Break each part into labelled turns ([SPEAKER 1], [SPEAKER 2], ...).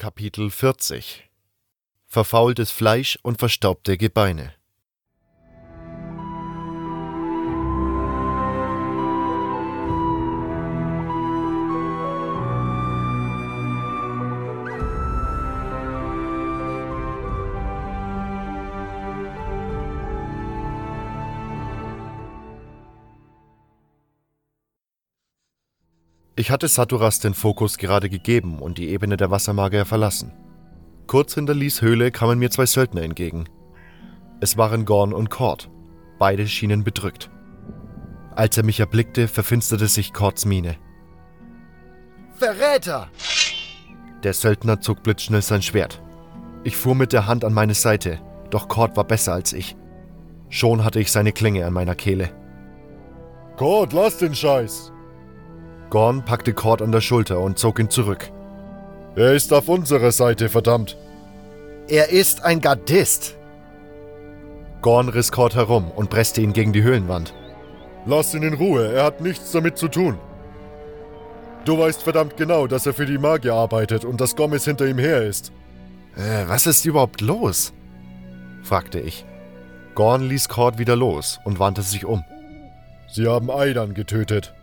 [SPEAKER 1] Kapitel 40 Verfaultes Fleisch und verstaubte Gebeine Ich hatte Saturas den Fokus gerade gegeben und die Ebene der Wassermagier verlassen. Kurz hinter Lies Höhle kamen mir zwei Söldner entgegen. Es waren Gorn und Cord. Beide schienen bedrückt. Als er mich erblickte, verfinsterte sich Cords Miene.
[SPEAKER 2] Verräter!
[SPEAKER 1] Der Söldner zog blitzschnell sein Schwert. Ich fuhr mit der Hand an meine Seite, doch Cord war besser als ich. Schon hatte ich seine Klinge an meiner Kehle.
[SPEAKER 3] Cord, lass den Scheiß!
[SPEAKER 1] Gorn packte Cord an der Schulter und zog ihn zurück.
[SPEAKER 3] Er ist auf unserer Seite, verdammt.
[SPEAKER 2] Er ist ein Gardist.
[SPEAKER 1] Gorn riss Cord herum und presste ihn gegen die Höhlenwand.
[SPEAKER 3] Lass ihn in Ruhe, er hat nichts damit zu tun. Du weißt verdammt genau, dass er für die Magier arbeitet und dass Gomez hinter ihm her ist.
[SPEAKER 1] Äh, was ist überhaupt los? fragte ich. Gorn ließ Cord wieder los und wandte sich um.
[SPEAKER 3] Sie haben Aidan getötet.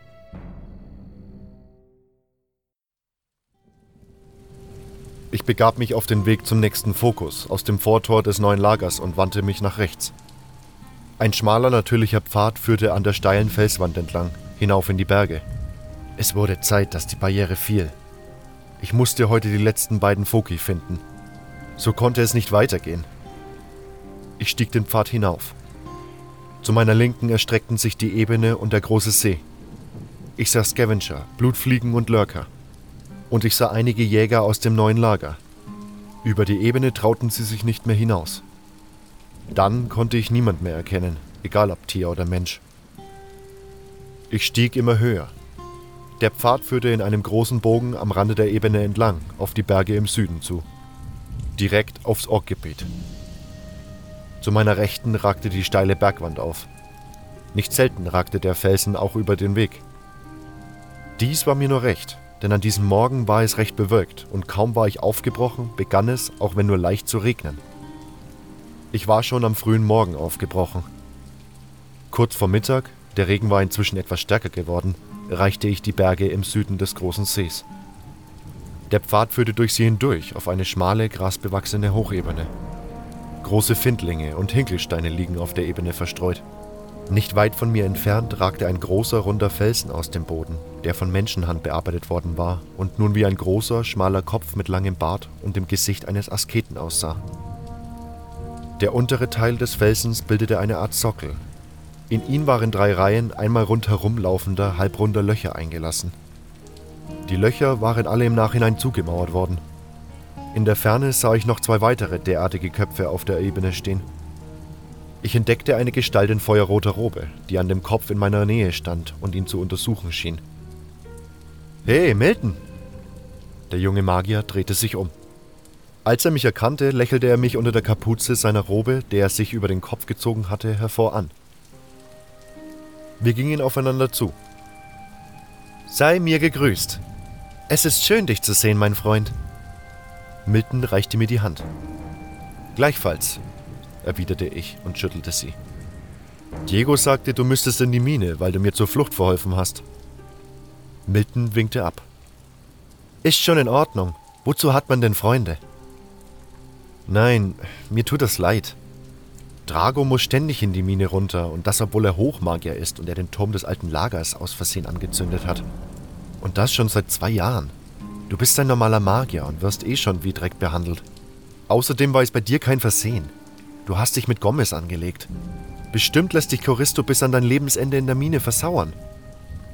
[SPEAKER 1] Ich begab mich auf den Weg zum nächsten Fokus aus dem Vortor des neuen Lagers und wandte mich nach rechts. Ein schmaler, natürlicher Pfad führte an der steilen Felswand entlang, hinauf in die Berge. Es wurde Zeit, dass die Barriere fiel. Ich musste heute die letzten beiden Foki finden. So konnte es nicht weitergehen. Ich stieg den Pfad hinauf. Zu meiner Linken erstreckten sich die Ebene und der große See. Ich sah Scavenger, Blutfliegen und Lurker und ich sah einige Jäger aus dem neuen Lager. Über die Ebene trauten sie sich nicht mehr hinaus. Dann konnte ich niemand mehr erkennen, egal ob Tier oder Mensch. Ich stieg immer höher. Der Pfad führte in einem großen Bogen am Rande der Ebene entlang, auf die Berge im Süden zu. Direkt aufs Orkgebiet. Zu meiner Rechten ragte die steile Bergwand auf. Nicht selten ragte der Felsen auch über den Weg. Dies war mir nur recht, denn an diesem Morgen war es recht bewölkt und kaum war ich aufgebrochen, begann es, auch wenn nur leicht, zu regnen. Ich war schon am frühen Morgen aufgebrochen. Kurz vor Mittag, der Regen war inzwischen etwas stärker geworden, erreichte ich die Berge im Süden des großen Sees. Der Pfad führte durch sie hindurch auf eine schmale, grasbewachsene Hochebene. Große Findlinge und Hinkelsteine liegen auf der Ebene verstreut. Nicht weit von mir entfernt ragte ein großer, runder Felsen aus dem Boden, der von Menschenhand bearbeitet worden war und nun wie ein großer, schmaler Kopf mit langem Bart und dem Gesicht eines Asketen aussah. Der untere Teil des Felsens bildete eine Art Sockel. In ihn waren drei Reihen einmal rundherum laufender, halbrunder Löcher eingelassen. Die Löcher waren alle im Nachhinein zugemauert worden. In der Ferne sah ich noch zwei weitere derartige Köpfe auf der Ebene stehen. Ich entdeckte eine Gestalt in feuerroter Robe, die an dem Kopf in meiner Nähe stand und ihn zu untersuchen schien. Hey, Milton! Der junge Magier drehte sich um. Als er mich erkannte, lächelte er mich unter der Kapuze seiner Robe, der er sich über den Kopf gezogen hatte, hervor an. Wir gingen aufeinander zu. Sei mir gegrüßt. Es ist schön, dich zu sehen, mein Freund. Milton reichte mir die Hand. Gleichfalls, erwiderte ich und schüttelte sie. Diego sagte, du müsstest in die Mine, weil du mir zur Flucht verholfen hast. Milton winkte ab. Ist schon in Ordnung. Wozu hat man denn Freunde? Nein, mir tut das leid. Drago muss ständig in die Mine runter, und das obwohl er Hochmagier ist und er den Turm des alten Lagers aus Versehen angezündet hat. Und das schon seit zwei Jahren. Du bist ein normaler Magier und wirst eh schon wie Dreck behandelt. Außerdem war es bei dir kein Versehen. Du hast dich mit Gomez angelegt. Bestimmt lässt dich Choristo bis an dein Lebensende in der Mine versauern.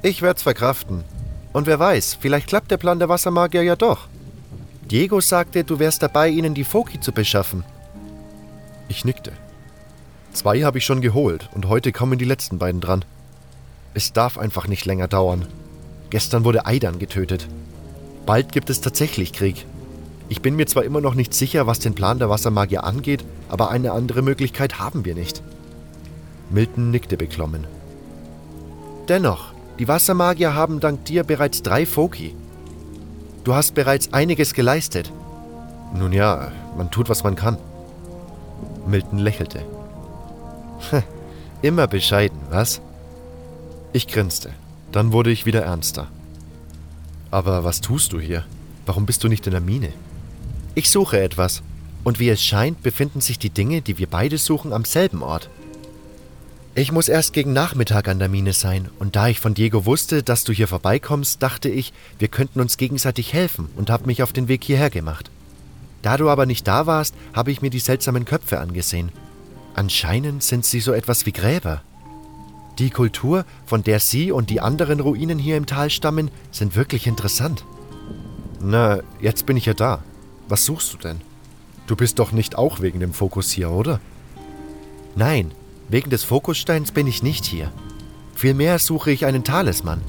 [SPEAKER 1] Ich werd's verkraften. Und wer weiß, vielleicht klappt der Plan der Wassermagier ja doch. Diego sagte, du wärst dabei, ihnen die Foki zu beschaffen. Ich nickte. Zwei habe ich schon geholt und heute kommen die letzten beiden dran. Es darf einfach nicht länger dauern. Gestern wurde Aidan getötet. Bald gibt es tatsächlich Krieg. Ich bin mir zwar immer noch nicht sicher, was den Plan der Wassermagier angeht, aber eine andere Möglichkeit haben wir nicht. Milton nickte beklommen. Dennoch, die Wassermagier haben dank dir bereits drei Foki. Du hast bereits einiges geleistet. Nun ja, man tut, was man kann. Milton lächelte. Immer bescheiden, was? Ich grinste. Dann wurde ich wieder ernster. Aber was tust du hier? Warum bist du nicht in der Mine? Ich suche etwas. Und wie es scheint, befinden sich die Dinge, die wir beide suchen, am selben Ort. Ich muss erst gegen Nachmittag an der Mine sein, und da ich von Diego wusste, dass du hier vorbeikommst, dachte ich, wir könnten uns gegenseitig helfen und habe mich auf den Weg hierher gemacht. Da du aber nicht da warst, habe ich mir die seltsamen Köpfe angesehen. Anscheinend sind sie so etwas wie Gräber. Die Kultur, von der sie und die anderen Ruinen hier im Tal stammen, sind wirklich interessant. Na, jetzt bin ich ja da. Was suchst du denn? Du bist doch nicht auch wegen dem Fokus hier, oder? Nein, wegen des Fokussteins bin ich nicht hier. Vielmehr suche ich einen Talisman.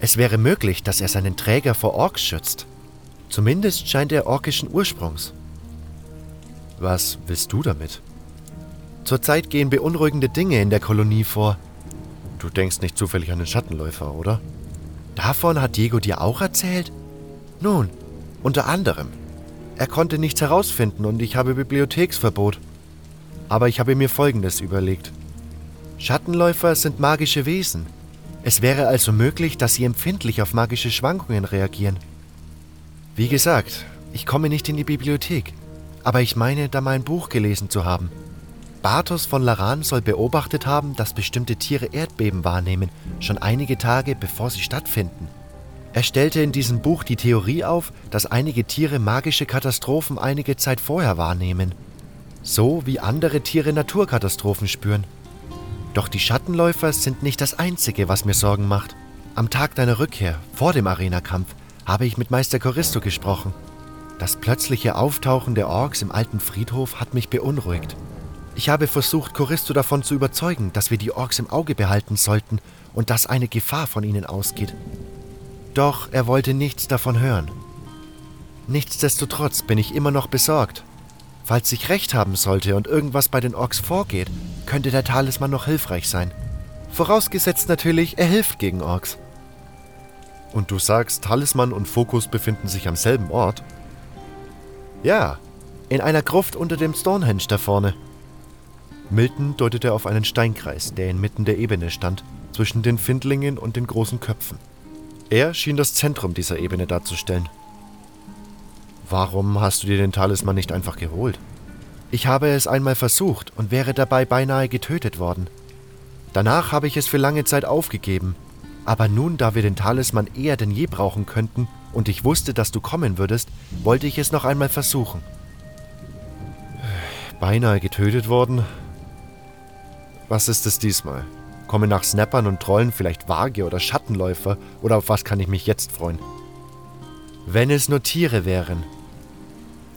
[SPEAKER 1] Es wäre möglich, dass er seinen Träger vor Orks schützt. Zumindest scheint er orkischen Ursprungs. Was willst du damit? Zurzeit gehen beunruhigende Dinge in der Kolonie vor. Du denkst nicht zufällig an den Schattenläufer, oder? Davon hat Diego dir auch erzählt? Nun, unter anderem. Er konnte nichts herausfinden und ich habe Bibliotheksverbot. Aber ich habe mir Folgendes überlegt. Schattenläufer sind magische Wesen. Es wäre also möglich, dass sie empfindlich auf magische Schwankungen reagieren. Wie gesagt, ich komme nicht in die Bibliothek, aber ich meine, da mal ein Buch gelesen zu haben. Bartos von Laran soll beobachtet haben, dass bestimmte Tiere Erdbeben wahrnehmen, schon einige Tage bevor sie stattfinden. Er stellte in diesem Buch die Theorie auf, dass einige Tiere magische Katastrophen einige Zeit vorher wahrnehmen so wie andere Tiere Naturkatastrophen spüren. Doch die Schattenläufer sind nicht das Einzige, was mir Sorgen macht. Am Tag deiner Rückkehr, vor dem Arenakampf, habe ich mit Meister Choristo gesprochen. Das plötzliche Auftauchen der Orks im alten Friedhof hat mich beunruhigt. Ich habe versucht, Choristo davon zu überzeugen, dass wir die Orks im Auge behalten sollten und dass eine Gefahr von ihnen ausgeht. Doch er wollte nichts davon hören. Nichtsdestotrotz bin ich immer noch besorgt Falls ich recht haben sollte und irgendwas bei den Orks vorgeht, könnte der Talisman noch hilfreich sein. Vorausgesetzt natürlich, er hilft gegen Orks. Und du sagst, Talisman und Fokus befinden sich am selben Ort? Ja, in einer Gruft unter dem Stonehenge da vorne. Milton deutete auf einen Steinkreis, der inmitten der Ebene stand, zwischen den Findlingen und den großen Köpfen. Er schien das Zentrum dieser Ebene darzustellen. Warum hast du dir den Talisman nicht einfach geholt? Ich habe es einmal versucht und wäre dabei beinahe getötet worden. Danach habe ich es für lange Zeit aufgegeben. Aber nun, da wir den Talisman eher denn je brauchen könnten und ich wusste, dass du kommen würdest, wollte ich es noch einmal versuchen. Beinahe getötet worden? Was ist es diesmal? Kommen nach Snappern und Trollen vielleicht Waage oder Schattenläufer oder auf was kann ich mich jetzt freuen? Wenn es nur Tiere wären.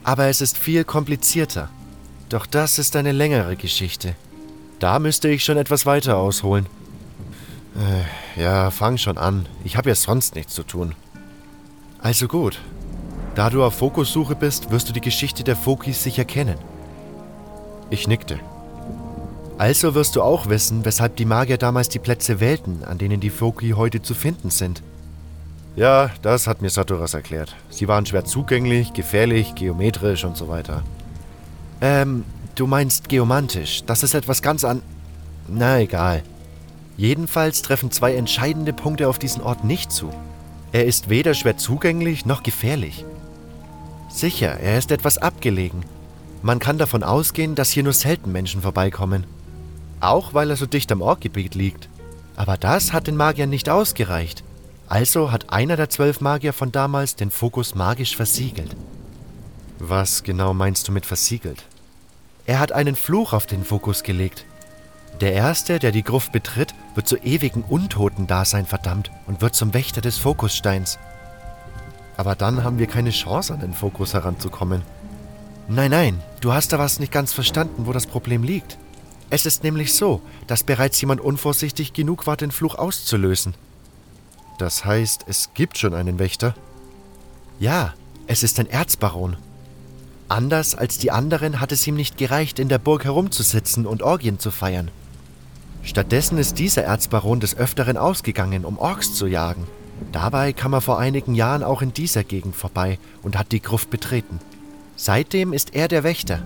[SPEAKER 1] Aber es ist viel komplizierter. Doch das ist eine längere Geschichte. Da müsste ich schon etwas weiter ausholen. Äh, ja, fang schon an. Ich habe ja sonst nichts zu tun. Also gut. Da du auf Fokussuche bist, wirst du die Geschichte der Fokis sicher kennen. Ich nickte. Also wirst du auch wissen, weshalb die Magier damals die Plätze wählten, an denen die Foki heute zu finden sind. Ja, das hat mir Satoras erklärt. Sie waren schwer zugänglich, gefährlich, geometrisch und so weiter. Ähm, du meinst geomantisch. Das ist etwas ganz an... Na egal. Jedenfalls treffen zwei entscheidende Punkte auf diesen Ort nicht zu. Er ist weder schwer zugänglich noch gefährlich. Sicher, er ist etwas abgelegen. Man kann davon ausgehen, dass hier nur selten Menschen vorbeikommen. Auch weil er so dicht am Ortgebiet liegt. Aber das hat den Magiern nicht ausgereicht. Also hat einer der zwölf Magier von damals den Fokus magisch versiegelt. Was genau meinst du mit versiegelt? Er hat einen Fluch auf den Fokus gelegt. Der Erste, der die Gruft betritt, wird zu ewigen Untoten-Dasein verdammt und wird zum Wächter des Fokussteins. Aber dann haben wir keine Chance, an den Fokus heranzukommen. Nein, nein, du hast da was nicht ganz verstanden, wo das Problem liegt. Es ist nämlich so, dass bereits jemand unvorsichtig genug war, den Fluch auszulösen. Das heißt, es gibt schon einen Wächter? Ja, es ist ein Erzbaron. Anders als die anderen hat es ihm nicht gereicht, in der Burg herumzusitzen und Orgien zu feiern. Stattdessen ist dieser Erzbaron des Öfteren ausgegangen, um Orks zu jagen. Dabei kam er vor einigen Jahren auch in dieser Gegend vorbei und hat die Gruft betreten. Seitdem ist er der Wächter.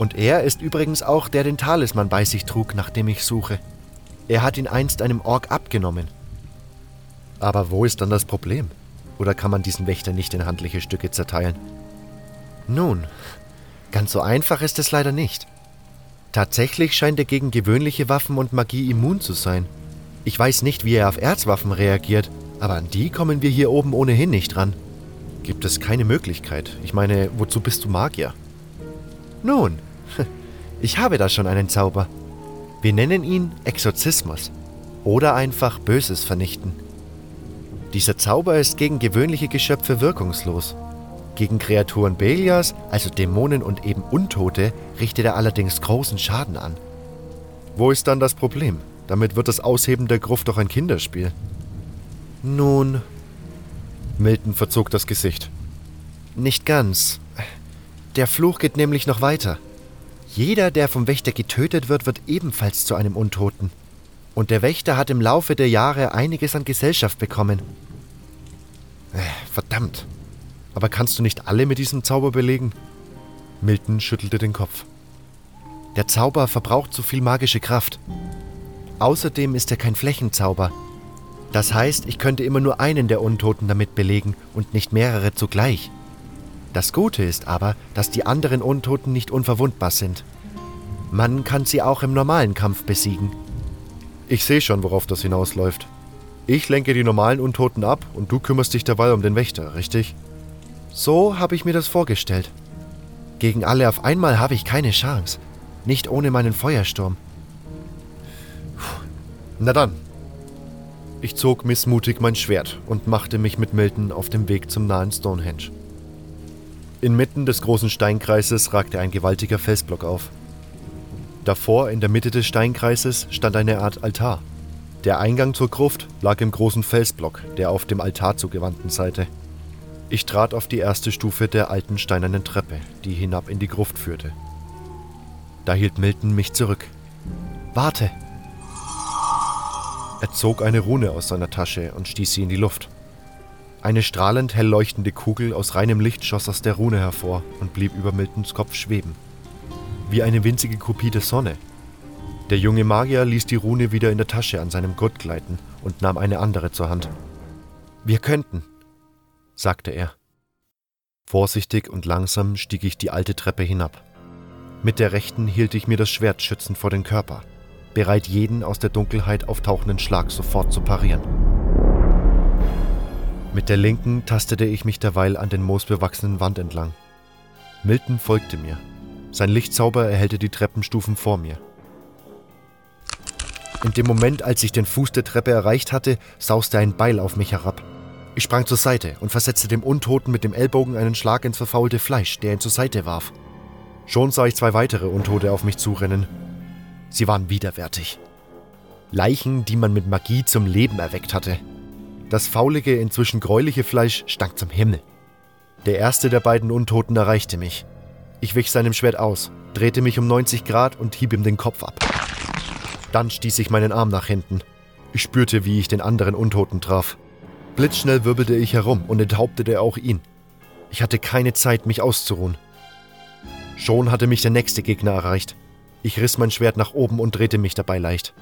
[SPEAKER 1] Und er ist übrigens auch, der den Talisman bei sich trug, nach dem ich suche. Er hat ihn einst einem Ork abgenommen. Aber wo ist dann das Problem? Oder kann man diesen Wächter nicht in handliche Stücke zerteilen? Nun, ganz so einfach ist es leider nicht. Tatsächlich scheint er gegen gewöhnliche Waffen und Magie immun zu sein. Ich weiß nicht, wie er auf Erzwaffen reagiert, aber an die kommen wir hier oben ohnehin nicht ran. Gibt es keine Möglichkeit? Ich meine, wozu bist du Magier? Nun, ich habe da schon einen Zauber. Wir nennen ihn Exorzismus oder einfach Böses vernichten. Dieser Zauber ist gegen gewöhnliche Geschöpfe wirkungslos. Gegen Kreaturen Belias, also Dämonen und eben Untote, richtet er allerdings großen Schaden an. Wo ist dann das Problem? Damit wird das Ausheben der Gruft doch ein Kinderspiel. Nun. Milton verzog das Gesicht. Nicht ganz. Der Fluch geht nämlich noch weiter. Jeder, der vom Wächter getötet wird, wird ebenfalls zu einem Untoten. Und der Wächter hat im Laufe der Jahre einiges an Gesellschaft bekommen. Äh, verdammt. Aber kannst du nicht alle mit diesem Zauber belegen? Milton schüttelte den Kopf. Der Zauber verbraucht zu viel magische Kraft. Außerdem ist er kein Flächenzauber. Das heißt, ich könnte immer nur einen der Untoten damit belegen und nicht mehrere zugleich. Das Gute ist aber, dass die anderen Untoten nicht unverwundbar sind. Man kann sie auch im normalen Kampf besiegen. Ich sehe schon, worauf das hinausläuft. Ich lenke die normalen Untoten ab und du kümmerst dich dabei um den Wächter, richtig? So habe ich mir das vorgestellt. Gegen alle auf einmal habe ich keine Chance. Nicht ohne meinen Feuersturm. Na dann. Ich zog missmutig mein Schwert und machte mich mit Milton auf dem Weg zum nahen Stonehenge. Inmitten des großen Steinkreises ragte ein gewaltiger Felsblock auf. Davor, in der Mitte des Steinkreises, stand eine Art Altar. Der Eingang zur Gruft lag im großen Felsblock, der auf dem Altar zugewandten Seite. Ich trat auf die erste Stufe der alten steinernen Treppe, die hinab in die Gruft führte. Da hielt Milton mich zurück. Warte! Er zog eine Rune aus seiner Tasche und stieß sie in die Luft. Eine strahlend hell leuchtende Kugel aus reinem Licht schoss aus der Rune hervor und blieb über Miltons Kopf schweben wie eine winzige Kopie der Sonne. Der junge Magier ließ die Rune wieder in der Tasche an seinem Gurt gleiten und nahm eine andere zur Hand. Wir könnten, sagte er. Vorsichtig und langsam stieg ich die alte Treppe hinab. Mit der rechten hielt ich mir das Schwert schützend vor den Körper, bereit jeden aus der Dunkelheit auftauchenden Schlag sofort zu parieren. Mit der linken tastete ich mich derweil an den moosbewachsenen Wand entlang. Milton folgte mir, sein Lichtzauber erhellte die Treppenstufen vor mir. In dem Moment, als ich den Fuß der Treppe erreicht hatte, sauste ein Beil auf mich herab. Ich sprang zur Seite und versetzte dem Untoten mit dem Ellbogen einen Schlag ins verfaulte Fleisch, der ihn zur Seite warf. Schon sah ich zwei weitere Untote auf mich zurennen. Sie waren widerwärtig. Leichen, die man mit Magie zum Leben erweckt hatte. Das faulige, inzwischen gräuliche Fleisch stank zum Himmel. Der erste der beiden Untoten erreichte mich. Ich wich seinem Schwert aus, drehte mich um 90 Grad und hieb ihm den Kopf ab. Dann stieß ich meinen Arm nach hinten. Ich spürte, wie ich den anderen Untoten traf. Blitzschnell wirbelte ich herum und enthauptete auch ihn. Ich hatte keine Zeit, mich auszuruhen. Schon hatte mich der nächste Gegner erreicht. Ich riss mein Schwert nach oben und drehte mich dabei leicht.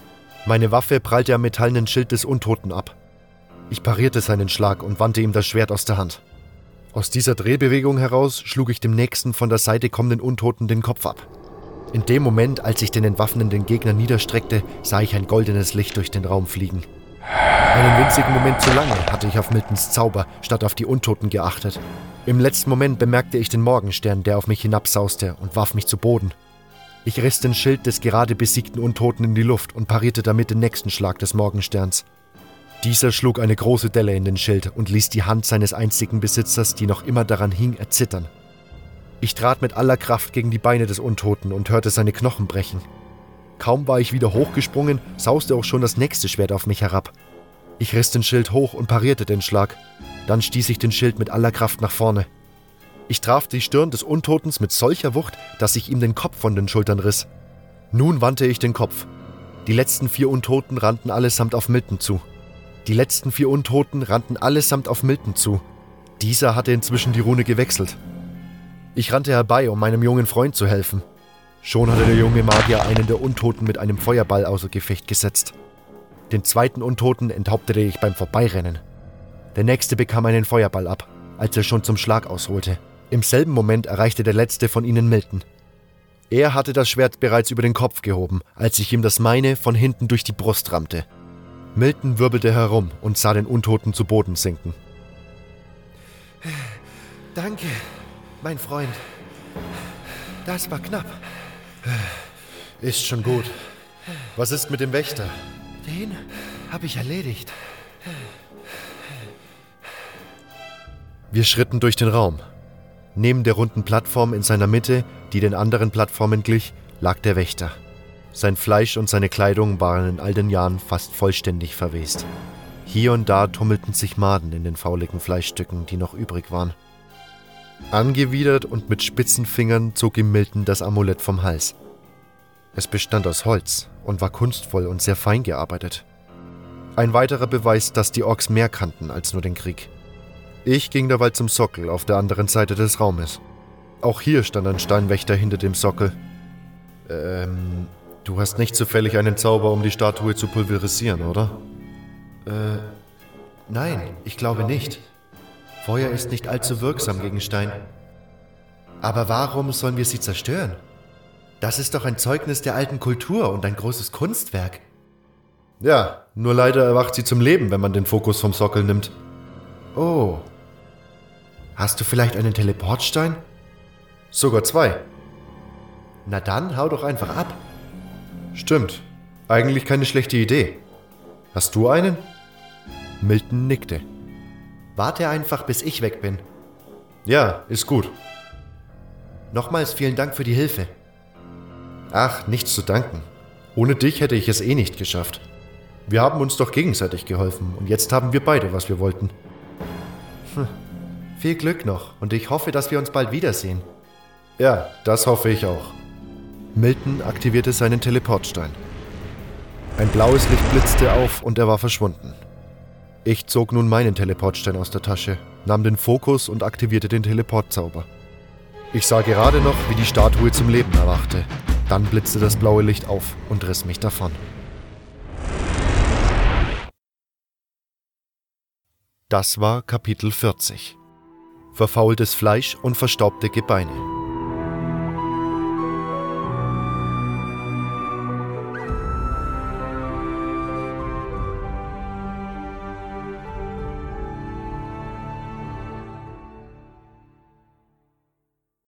[SPEAKER 1] Meine Waffe prallte am metallenen Schild des Untoten ab. Ich parierte seinen Schlag und wandte ihm das Schwert aus der Hand. Aus dieser Drehbewegung heraus schlug ich dem nächsten von der Seite kommenden Untoten den Kopf ab. In dem Moment, als ich den entwaffnenden Gegner niederstreckte, sah ich ein goldenes Licht durch den Raum fliegen. Einen winzigen Moment zu lange hatte ich auf Miltons Zauber statt auf die Untoten geachtet. Im letzten Moment bemerkte ich den Morgenstern, der auf mich hinabsauste und warf mich zu Boden. Ich riss den Schild des gerade besiegten Untoten in die Luft und parierte damit den nächsten Schlag des Morgensterns. Dieser schlug eine große Delle in den Schild und ließ die Hand seines einzigen Besitzers, die noch immer daran hing, erzittern. Ich trat mit aller Kraft gegen die Beine des Untoten und hörte seine Knochen brechen. Kaum war ich wieder hochgesprungen, sauste auch schon das nächste Schwert auf mich herab. Ich riss den Schild hoch und parierte den Schlag. Dann stieß ich den Schild mit aller Kraft nach vorne. Ich traf die Stirn des Untotens mit solcher Wucht, dass ich ihm den Kopf von den Schultern riss. Nun wandte ich den Kopf. Die letzten vier Untoten rannten allesamt auf Milton zu. Die letzten vier Untoten rannten allesamt auf Milton zu. Dieser hatte inzwischen die Rune gewechselt. Ich rannte herbei, um meinem jungen Freund zu helfen. Schon hatte der junge Magier einen der Untoten mit einem Feuerball außer Gefecht gesetzt. Den zweiten Untoten enthauptete ich beim Vorbeirennen. Der nächste bekam einen Feuerball ab, als er schon zum Schlag ausholte. Im selben Moment erreichte der letzte von ihnen Milton. Er hatte das Schwert bereits über den Kopf gehoben, als ich ihm das meine von hinten durch die Brust rammte. Milton wirbelte herum und sah den Untoten zu Boden sinken.
[SPEAKER 2] Danke, mein Freund. Das war knapp.
[SPEAKER 1] Ist schon gut. Was ist mit dem Wächter?
[SPEAKER 2] Den habe ich erledigt.
[SPEAKER 1] Wir schritten durch den Raum. Neben der runden Plattform in seiner Mitte, die den anderen Plattformen glich, lag der Wächter. Sein Fleisch und seine Kleidung waren in all den Jahren fast vollständig verwest. Hier und da tummelten sich Maden in den fauligen Fleischstücken, die noch übrig waren. Angewidert und mit spitzen Fingern zog ihm Milton das Amulett vom Hals. Es bestand aus Holz und war kunstvoll und sehr fein gearbeitet. Ein weiterer Beweis, dass die Orks mehr kannten als nur den Krieg. Ich ging derweil zum Sockel auf der anderen Seite des Raumes. Auch hier stand ein Steinwächter hinter dem Sockel. Ähm, du hast nicht zufällig einen Zauber, um die Statue zu pulverisieren, oder?
[SPEAKER 2] Äh, nein, ich glaube nicht. Feuer ist nicht allzu wirksam gegen Stein. Aber warum sollen wir sie zerstören? Das ist doch ein Zeugnis der alten Kultur und ein großes Kunstwerk.
[SPEAKER 1] Ja, nur leider erwacht sie zum Leben, wenn man den Fokus vom Sockel nimmt.
[SPEAKER 2] Oh. Hast du vielleicht einen Teleportstein?
[SPEAKER 1] Sogar zwei.
[SPEAKER 2] Na dann, hau doch einfach ab.
[SPEAKER 1] Stimmt. Eigentlich keine schlechte Idee. Hast du einen? Milton nickte.
[SPEAKER 2] Warte einfach, bis ich weg bin.
[SPEAKER 1] Ja, ist gut.
[SPEAKER 2] Nochmals vielen Dank für die Hilfe.
[SPEAKER 1] Ach, nichts zu danken. Ohne dich hätte ich es eh nicht geschafft. Wir haben uns doch gegenseitig geholfen und jetzt haben wir beide, was wir wollten.
[SPEAKER 2] Hm. Viel Glück noch und ich hoffe, dass wir uns bald wiedersehen.
[SPEAKER 1] Ja, das hoffe ich auch. Milton aktivierte seinen Teleportstein. Ein blaues Licht blitzte auf und er war verschwunden. Ich zog nun meinen Teleportstein aus der Tasche, nahm den Fokus und aktivierte den Teleportzauber. Ich sah gerade noch, wie die Statue zum Leben erwachte. Dann blitzte das blaue Licht auf und riss mich davon. Das war Kapitel 40. Verfaultes Fleisch und verstaubte Gebeine.